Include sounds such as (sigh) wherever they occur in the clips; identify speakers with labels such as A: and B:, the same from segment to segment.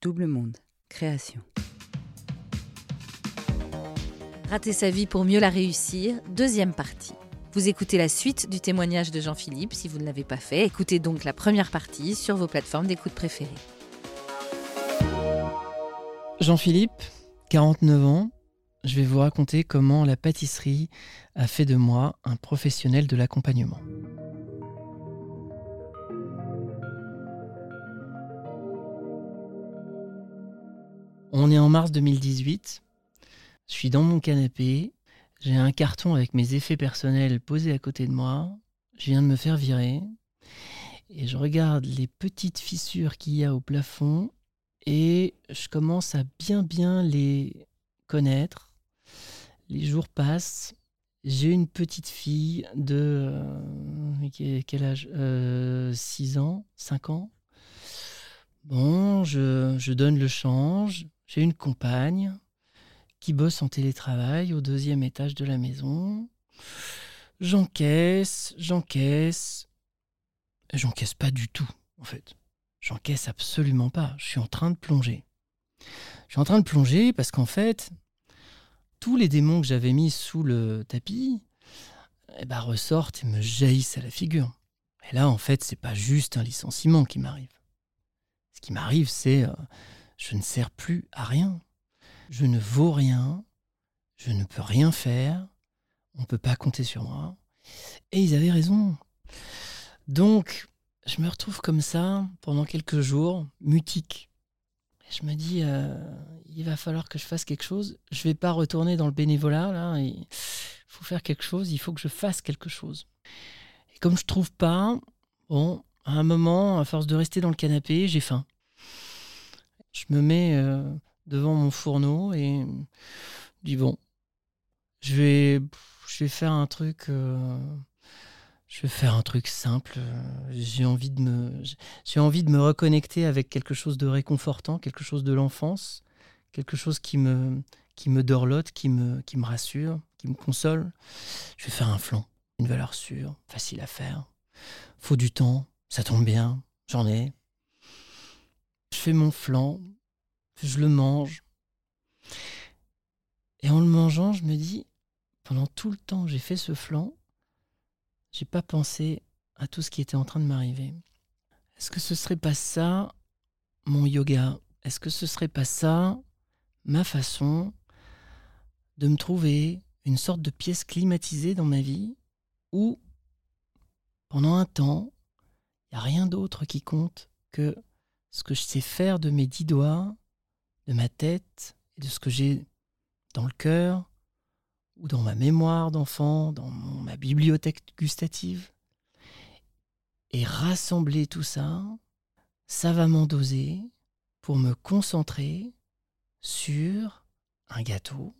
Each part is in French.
A: Double Monde, création.
B: Rater sa vie pour mieux la réussir, deuxième partie. Vous écoutez la suite du témoignage de Jean-Philippe. Si vous ne l'avez pas fait, écoutez donc la première partie sur vos plateformes d'écoute préférées.
C: Jean-Philippe, 49 ans, je vais vous raconter comment la pâtisserie a fait de moi un professionnel de l'accompagnement. On est en mars 2018. Je suis dans mon canapé. J'ai un carton avec mes effets personnels posé à côté de moi. Je viens de me faire virer. Et je regarde les petites fissures qu'il y a au plafond. Et je commence à bien bien les connaître. Les jours passent. J'ai une petite fille de... Euh, quel âge? 6 euh, ans 5 ans Bon, je, je donne le change. J'ai une compagne qui bosse en télétravail au deuxième étage de la maison. J'encaisse, j'encaisse. J'encaisse pas du tout, en fait. J'encaisse absolument pas. Je suis en train de plonger. Je suis en train de plonger parce qu'en fait, tous les démons que j'avais mis sous le tapis eh ben, ressortent et me jaillissent à la figure. Et là, en fait, c'est pas juste un licenciement qui m'arrive. Ce qui m'arrive, c'est euh, je ne sers plus à rien. Je ne vaux rien. Je ne peux rien faire. On ne peut pas compter sur moi. Et ils avaient raison. Donc, je me retrouve comme ça pendant quelques jours, mutique. Et je me dis, euh, il va falloir que je fasse quelque chose. Je vais pas retourner dans le bénévolat. Là, il faut faire quelque chose. Il faut que je fasse quelque chose. Et comme je trouve pas, bon, à un moment, à force de rester dans le canapé, j'ai faim. Je me mets euh, devant mon fourneau et je dis bon, je vais, je vais faire un truc. Euh, je vais un truc simple. J'ai envie de me, j'ai envie de me reconnecter avec quelque chose de réconfortant, quelque chose de l'enfance, quelque chose qui me, qui me dorlote, qui me, qui me rassure, qui me console. Je vais faire un flan, une valeur sûre, facile à faire. Faut du temps, ça tombe bien, j'en ai. Mon flan, je le mange. Et en le mangeant, je me dis, pendant tout le temps que j'ai fait ce flan, j'ai pas pensé à tout ce qui était en train de m'arriver. Est-ce que ce serait pas ça mon yoga? Est-ce que ce serait pas ça ma façon de me trouver une sorte de pièce climatisée dans ma vie où pendant un temps, il n'y a rien d'autre qui compte que ce que je sais faire de mes dix doigts, de ma tête et de ce que j'ai dans le cœur ou dans ma mémoire d'enfant, dans ma bibliothèque gustative. Et rassembler tout ça, va m'endoser pour me concentrer sur un gâteau,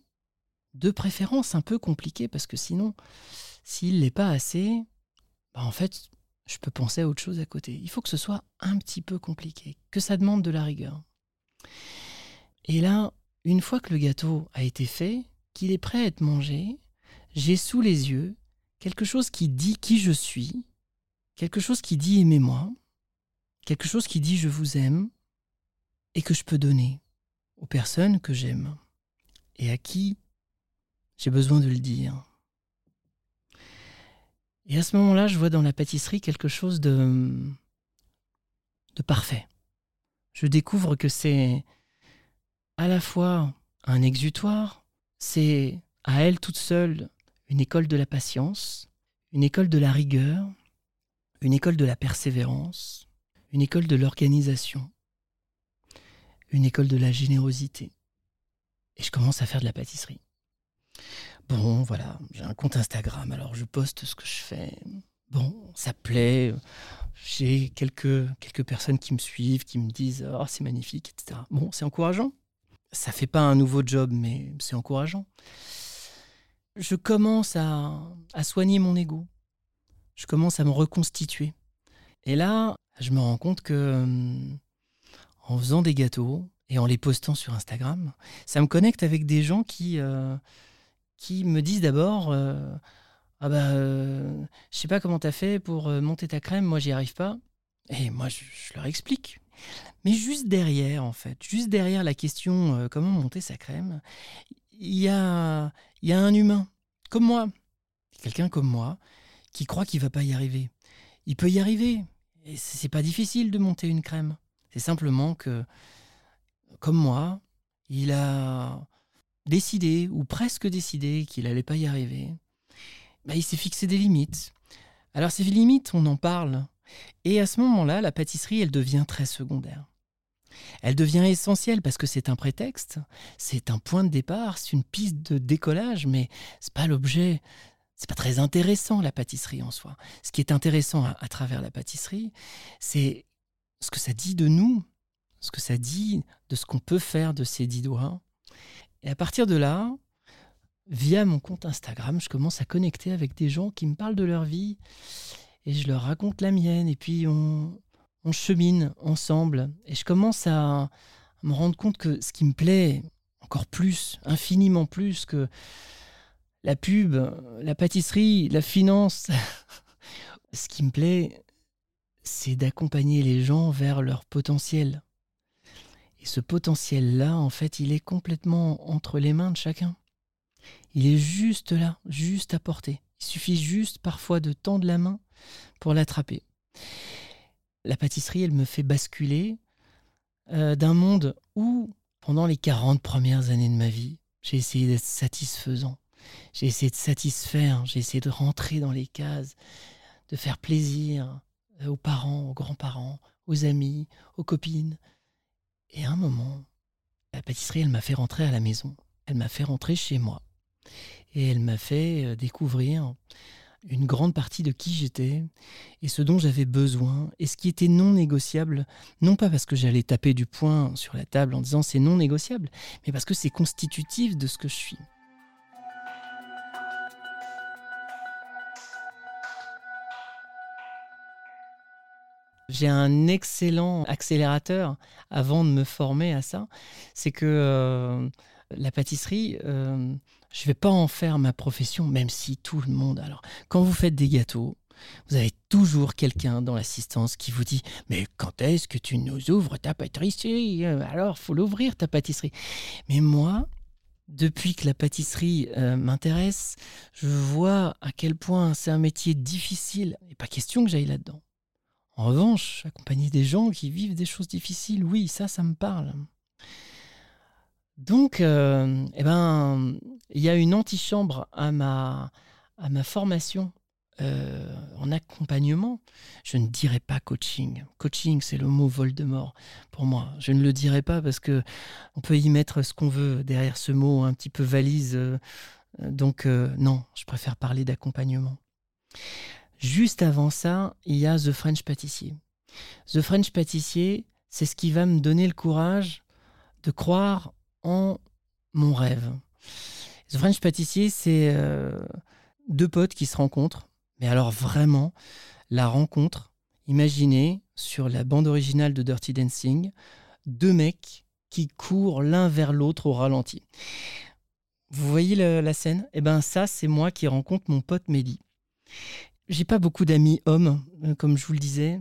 C: de préférence un peu compliqué, parce que sinon, s'il n'est pas assez, bah en fait, je peux penser à autre chose à côté. Il faut que ce soit un petit peu compliqué, que ça demande de la rigueur. Et là, une fois que le gâteau a été fait, qu'il est prêt à être mangé, j'ai sous les yeux quelque chose qui dit qui je suis, quelque chose qui dit aimez-moi, quelque chose qui dit je vous aime, et que je peux donner aux personnes que j'aime et à qui j'ai besoin de le dire. Et à ce moment-là, je vois dans la pâtisserie quelque chose de, parfait. Je découvre que c'est à la fois un exutoire, c'est à elle toute seule une école de la patience, une école de la rigueur, une école de la persévérance, une école de l'organisation, une école de la générosité. Et je commence à faire de la pâtisserie. Bon, voilà, j'ai un compte Instagram, alors je poste ce que je fais. Bon, ça plaît. J'ai quelques, personnes qui me suivent, qui me disent Oh, c'est magnifique, etc. Bon, c'est encourageant. Ça fait pas un nouveau job, mais c'est encourageant. Je commence à, soigner mon ego. Je commence à me reconstituer. Et là, je me rends compte que en faisant des gâteaux et en les postant sur Instagram, ça me connecte avec des gens qui, euh, qui me disent d'abord euh, Ah bah, euh, je sais pas comment tu as fait pour euh, monter ta crème, moi j'y arrive pas. Et moi je, leur explique. Mais juste derrière, en fait, juste derrière la question comment monter sa crème, il y a, y a un humain, comme moi, quelqu'un comme moi, qui croit qu'il va pas y arriver. Il peut y arriver. Et c'est pas difficile de monter une crème. C'est simplement que, comme moi, il a décidé, ou presque décidé, qu'il n'allait pas y arriver. Bah, il s'est fixé des limites. Alors ces limites, on en parle. Et à ce moment-là, la pâtisserie, elle devient très secondaire. Elle devient essentielle parce que c'est un prétexte, c'est un point de départ, c'est une piste de décollage, mais c'est pas l'objet. C'est pas très intéressant la pâtisserie en soi. Ce qui est intéressant à, à travers la pâtisserie, c'est ce que ça dit de nous, ce que ça dit de ce qu'on peut faire de ces dix doigts. Et à partir de là, via mon compte Instagram, je commence à connecter avec des gens qui me parlent de leur vie et je leur raconte la mienne. Et puis on, chemine ensemble et je commence à, me rendre compte que ce qui me plaît encore plus, infiniment plus que la pub, la pâtisserie, la finance, (laughs) ce qui me plaît, c'est d'accompagner les gens vers leur potentiel. Et ce potentiel-là, en fait, il est complètement entre les mains de chacun. Il est juste là, juste à portée. Il suffit juste parfois de tendre la main pour l'attraper. La pâtisserie, elle me fait basculer euh, d'un monde où, pendant les 40 premières années de ma vie, j'ai essayé d'être satisfaisant. J'ai essayé de satisfaire, j'ai essayé de rentrer dans les cases, de faire plaisir euh, aux parents, aux grands-parents, aux amis, aux copines. Et à un moment, la pâtisserie, elle m'a fait rentrer à la maison. Elle m'a fait rentrer chez moi. Et elle m'a fait euh, découvrir une grande partie de qui j'étais et ce dont j'avais besoin et ce qui était non négociable, non pas parce que j'allais taper du poing sur la table en disant c'est non négociable, mais parce que c'est constitutif de ce que je suis. J'ai un excellent accélérateur avant de me former à ça, c'est que euh, la pâtisserie, euh, je ne vais pas en faire ma profession, même si tout le monde. Alors, quand vous faites des gâteaux, vous avez toujours quelqu'un dans l'assistance qui vous dit Mais quand est-ce que tu nous ouvres ta pâtisserie? Alors, faut l'ouvrir ta pâtisserie. Mais moi, depuis que la pâtisserie euh, m'intéresse, je vois à quel point c'est un métier difficile. Et pas question que j'aille là-dedans. En revanche, accompagner des gens qui vivent des choses difficiles, oui, ça, ça me parle. Donc, euh, eh ben, il y a une antichambre à ma, formation euh, en accompagnement. Je ne dirais pas coaching. Coaching, c'est le mot Voldemort pour moi. Je ne le dirais pas parce que on peut y mettre ce qu'on veut derrière ce mot un petit peu valise. Euh, donc, non, je préfère parler d'accompagnement. Juste avant ça, il y a The French Pâtissier. The French Pâtissier, c'est ce qui va me donner le courage de croire en mon rêve. The French Pâtissier, c'est euh, deux potes qui se rencontrent, mais alors vraiment, la rencontre, imaginez sur la bande originale de Dirty Dancing, deux mecs qui courent l'un vers l'autre au ralenti. Vous voyez la scène? Eh bien ça, c'est moi qui rencontre mon pote Mehdi. J'ai pas beaucoup d'amis hommes, euh, comme je vous le disais.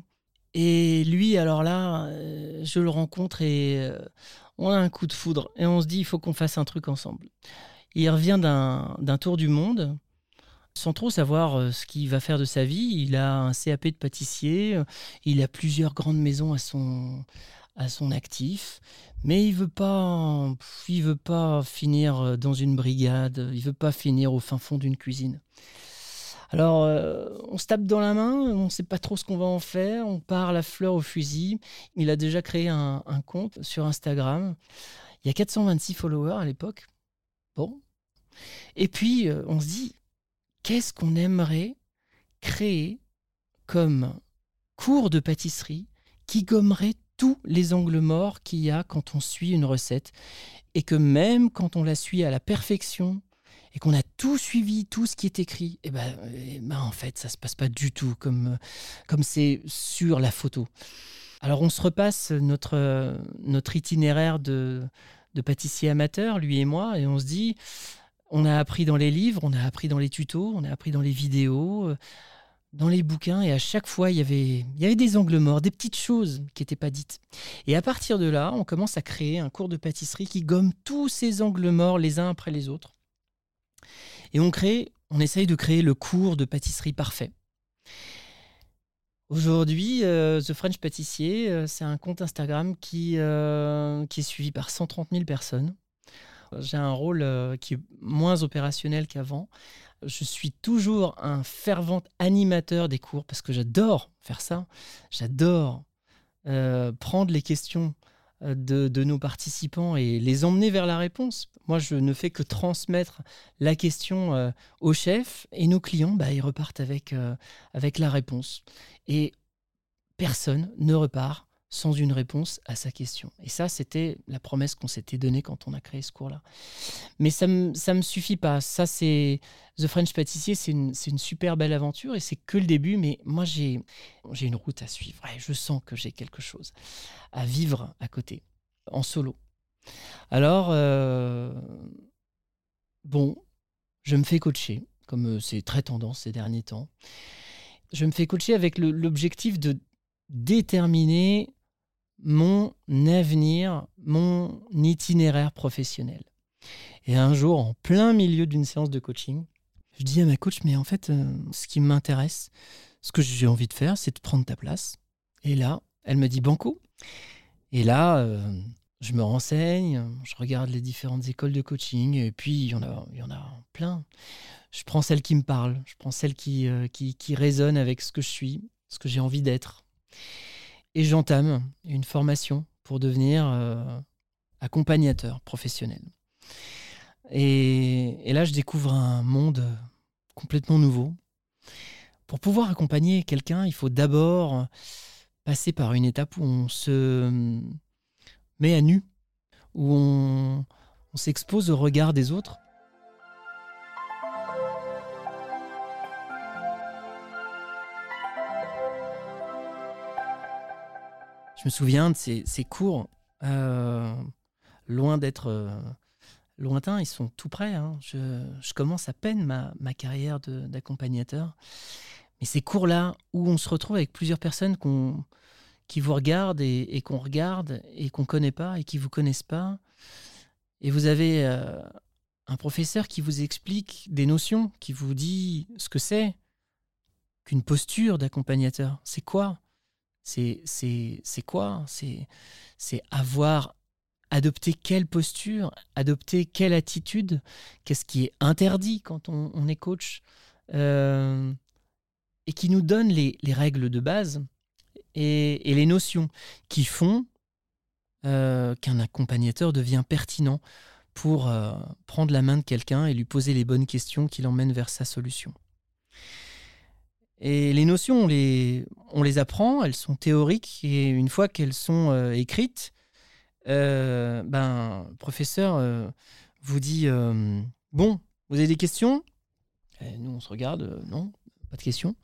C: Et lui, alors là, euh, je le rencontre et on a un coup de foudre et on se dit il faut qu'on fasse un truc ensemble. Il revient d'un tour du monde sans trop savoir euh, ce qu'il va faire de sa vie. Il a un CAP de pâtissier, il a plusieurs grandes maisons à son, à son actif, mais il veut pas, il veut pas finir dans une brigade, il veut pas finir au fin fond d'une cuisine. Alors, euh, on se tape dans la main, on ne sait pas trop ce qu'on va en faire, on part la fleur au fusil. Il a déjà créé un, compte sur Instagram. Il y a 426 followers à l'époque. Bon. Et puis, euh, on se dit, qu'est-ce qu'on aimerait créer comme cours de pâtisserie qui gommerait tous les angles morts qu'il y a quand on suit une recette et que même quand on la suit à la perfection, et qu'on a tout suivi, tout ce qui est écrit, et eh ben, eh ben en fait, ça se passe pas du tout comme comme c'est sur la photo. Alors on se repasse notre notre itinéraire de de pâtissier amateur, lui et moi, et on se dit, on a appris dans les livres, on a appris dans les tutos, on a appris dans les vidéos. dans les bouquins et à chaque fois, il y avait, il y avait des angles morts, des petites choses qui n'étaient pas dites. Et à partir de là, on commence à créer un cours de pâtisserie qui gomme tous ces angles morts les uns après les autres. Et on crée, on essaye de créer le cours de pâtisserie parfait. Aujourd'hui, euh, The French Pâtissier, euh, c'est un compte Instagram qui, euh, qui est suivi par 130 000 personnes. J'ai un rôle qui est moins opérationnel qu'avant. Je suis toujours un fervent animateur des cours parce que j'adore faire ça. J'adore prendre les questions de, nos participants et les emmener vers la réponse. Moi, je ne fais que transmettre la question au chef et nos clients, bah, ils repartent avec, avec la réponse et personne ne repart sans une réponse à sa question. Et ça, c'était la promesse qu'on s'était donnée quand on a créé ce cours-là. Mais ça ne me, suffit pas. Ça, c'est The French Pâtissier, c'est une, super belle aventure et c'est que le début. Mais moi, j'ai une route à suivre. Et je sens que j'ai quelque chose à vivre à côté, en solo. Alors, euh, bon, je me fais coacher, comme euh, c'est très tendance ces derniers temps je me fais coacher avec l'objectif de déterminer mon avenir, mon itinéraire professionnel. Et un jour, en plein milieu d'une séance de coaching, je dis à ma coach, mais en fait, euh, ce qui m'intéresse, ce que j'ai envie de faire, c'est de prendre ta place. Et là, elle me dit Banco. Et là, euh, je me renseigne, je regarde les différentes écoles de coaching, et puis il y en a, il y en a plein je prends celle qui me parle, je prends celle qui, euh, qui, qui, résonne avec ce que je suis, ce que j'ai envie d'être. Et j'entame une formation pour devenir euh, accompagnateur professionnel. Et, là, je découvre un monde complètement nouveau. Pour pouvoir accompagner quelqu'un, il faut d'abord passer par une étape où on se met à nu, où on s'expose au regard des autres Je me souviens de ces, cours, euh, loin d'être euh, lointains, ils sont tout près. Hein. Je, commence à peine ma, carrière d'accompagnateur. Mais ces cours-là, où on se retrouve avec plusieurs personnes qui vous regardent et, qu'on regarde et qu'on ne connaît pas et qui ne vous connaissent pas, et vous avez euh, un professeur qui vous explique des notions, qui vous dit ce que c'est qu'une posture d'accompagnateur. C'est quoi c'est quoi C'est avoir adopté quelle posture, adopter quelle attitude, qu'est-ce qui est interdit quand on, est coach, euh, et qui nous donne les, règles de base et, les notions qui font euh, qu'un accompagnateur devient pertinent pour euh, prendre la main de quelqu'un et lui poser les bonnes questions qui l'emmènent vers sa solution. Et les notions, on les, on les apprend, elles sont théoriques, et une fois qu'elles sont euh, écrites, euh, ben, le professeur euh, vous dit Bon, vous avez des questions? Nous, on se regarde, non, pas de questions.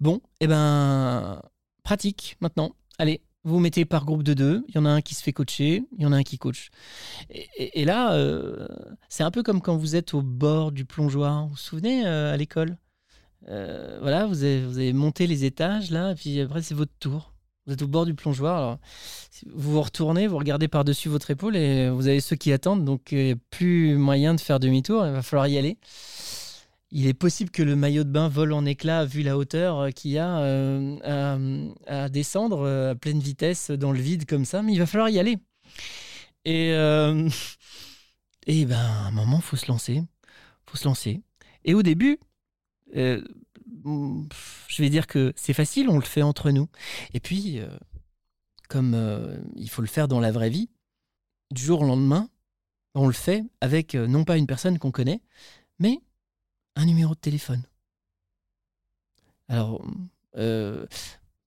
C: Bon, et eh ben, pratique maintenant. Allez, vous vous mettez par groupe de deux, il y en a un qui se fait coacher, il y en a un qui coach. Et là, c'est un peu comme quand vous êtes au bord du plongeoir. Vous vous souvenez à l'école? Euh, voilà, vous avez, monté les étages là, et puis après c'est votre tour. Vous êtes au bord du plongeoir. Alors, vous vous retournez, vous regardez par-dessus votre épaule et vous avez ceux qui attendent, donc a plus moyen de faire demi-tour, il va falloir y aller. Il est possible que le maillot de bain vole en éclats vu la hauteur euh, qu'il y a euh, à, descendre à pleine vitesse dans le vide comme ça, mais il va falloir y aller. Et, (laughs) et ben, à un moment, faut se lancer. faut se lancer. Et au début, euh, je vais dire que c'est facile, on le fait entre nous. Et puis, euh, comme euh, il faut le faire dans la vraie vie, du jour au lendemain, on le fait avec non pas une personne qu'on connaît, mais un numéro de téléphone. Alors,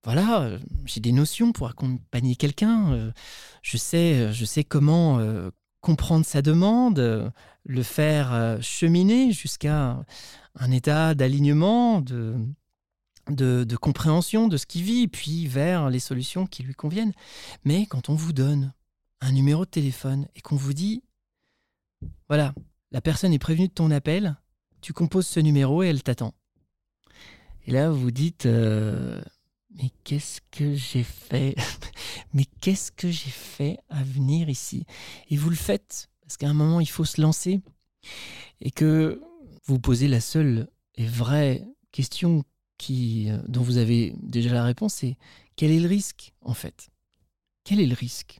C: voilà, j'ai des notions pour accompagner quelqu'un. je sais, je sais comment comprendre sa demande, le faire cheminer jusqu'à un état d'alignement, de, compréhension de ce qu'il vit, puis vers les solutions qui lui conviennent. Mais quand on vous donne un numéro de téléphone et qu'on vous dit, voilà, la personne est prévenue de ton appel, tu composes ce numéro et elle t'attend. Et là, vous vous dites, euh, mais qu'est-ce que j'ai fait? (laughs) Mais qu'est-ce que j'ai fait à venir ici? Et vous le faites, parce qu'à un moment, il faut se lancer. Et que vous posez la seule et vraie question qui, euh, dont vous avez déjà la réponse, c'est quel est le risque, en fait? Quel est le risque?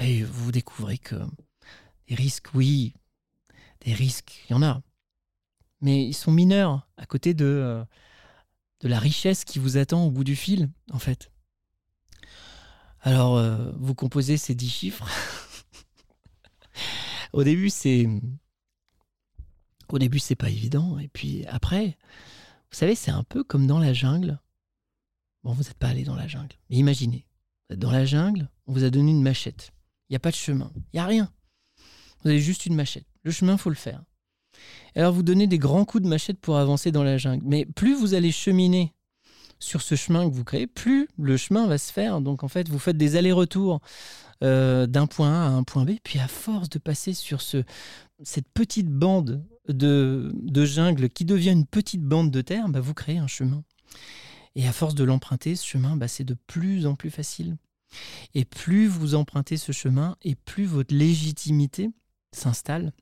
C: Et vous découvrez que des risques, oui, des risques, il y en a. Mais ils sont mineurs à côté de, euh, de la richesse qui vous attend au bout du fil, en fait. Alors, euh, vous composez ces dix chiffres. (laughs) au début, c'est. Au début, c'est pas évident. Et puis après, vous savez, c'est un peu comme dans la jungle. Bon, vous n'êtes pas allé dans la jungle. Mais imaginez, vous êtes dans la jungle, on vous a donné une machette. Il n'y a pas de chemin. Il n'y a rien. Vous avez juste une machette. Le chemin, faut le faire. Alors vous donnez des grands coups de machette pour avancer dans la jungle. Mais plus vous allez cheminer sur ce chemin que vous créez, plus le chemin va se faire. Donc en fait, vous faites des allers-retours euh, d'un point A à un point B. Puis à force de passer sur ce, cette petite bande de, de jungle qui devient une petite bande de terre, bah, vous créez un chemin. Et à force de l'emprunter, ce chemin, bah, c'est de plus en plus facile. Et plus vous empruntez ce chemin, et plus votre légitimité s'installe.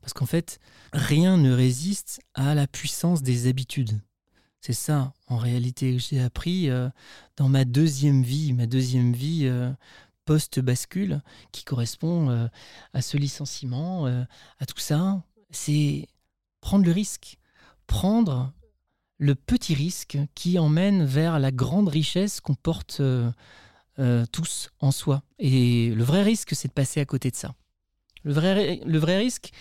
C: Parce qu'en fait, rien ne résiste à la puissance des habitudes. C'est ça, en réalité, que j'ai appris euh, dans ma deuxième vie, ma deuxième vie euh, post-bascule, qui correspond euh, à ce licenciement, à tout ça. C'est prendre le risque, prendre le petit risque qui emmène vers la grande richesse qu'on porte tous en soi. Et le vrai risque, c'est de passer à côté de ça. Le vrai, risque,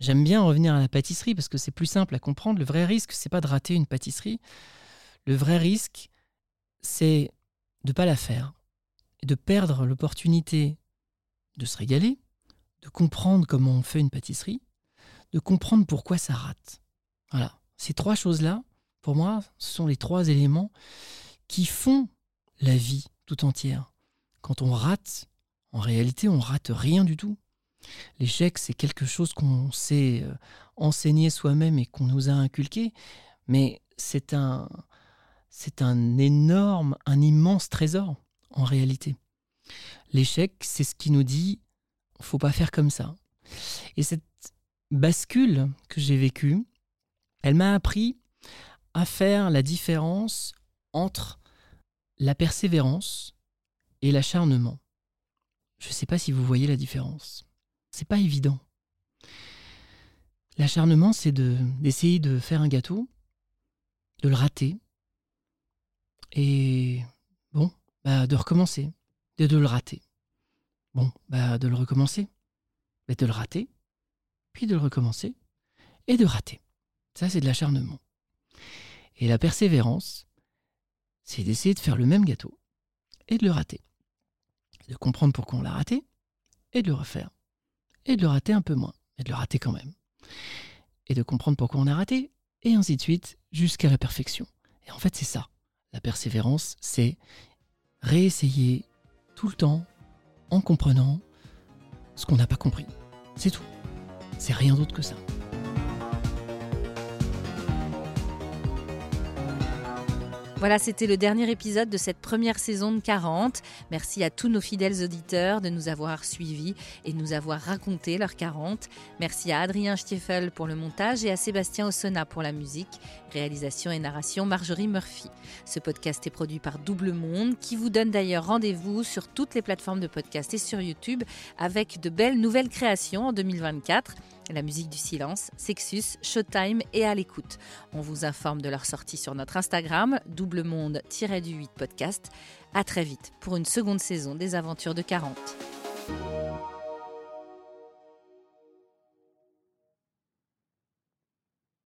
C: j'aime bien revenir à la pâtisserie parce que c'est plus simple à comprendre. Le vrai risque, c'est pas de rater une pâtisserie. Le vrai risque, c'est de pas la faire de perdre l'opportunité de se régaler, de comprendre comment on fait une pâtisserie, de comprendre pourquoi ça rate. Voilà, ces trois choses-là, pour moi, ce sont les trois éléments qui font la vie tout entière. Quand on rate, en réalité, on rate rien du tout. L'échec, c'est quelque chose qu'on s'est euh, enseigné soi-même et qu'on nous a inculqué, mais c'est un, c'est un énorme, un immense trésor en réalité. L'échec, c'est ce qui nous dit faut pas faire comme ça. Et cette bascule que j'ai vécue, elle m'a appris à faire la différence entre la persévérance et l'acharnement. Je ne sais pas si vous voyez la différence. C'est pas évident. L'acharnement, c'est d'essayer de, faire un gâteau, de le rater, et bon, bah, de recommencer, de le rater. Bon, bah, de le recommencer, de le rater, puis de le recommencer, et de rater. Ça, c'est de l'acharnement. Et la persévérance, c'est d'essayer de faire le même gâteau, et de le rater. De comprendre pourquoi on l'a raté, et de le refaire et de le rater un peu moins, mais de le rater quand même. Et de comprendre pourquoi on a raté, et ainsi de suite, jusqu'à la perfection. Et en fait, c'est ça. La persévérance, c'est réessayer tout le temps en comprenant ce qu'on n'a pas compris. C'est tout. C'est rien d'autre que ça.
B: Voilà, c'était le dernier épisode de cette première saison de 40. Merci à tous nos fidèles auditeurs de nous avoir suivis et de nous avoir raconté leurs 40. Merci à Adrien Stiefel pour le montage et à Sébastien Ossona pour la musique, réalisation et narration Marjorie Murphy. Ce podcast est produit par Double Monde qui vous donne d'ailleurs rendez-vous sur toutes les plateformes de podcast et sur YouTube avec de belles nouvelles créations en 2024 la musique du silence, Sexus, Showtime et à l'écoute. On vous informe de leur sortie sur notre Instagram, double monde-du-8 podcast. À très vite pour une seconde saison des Aventures de 40.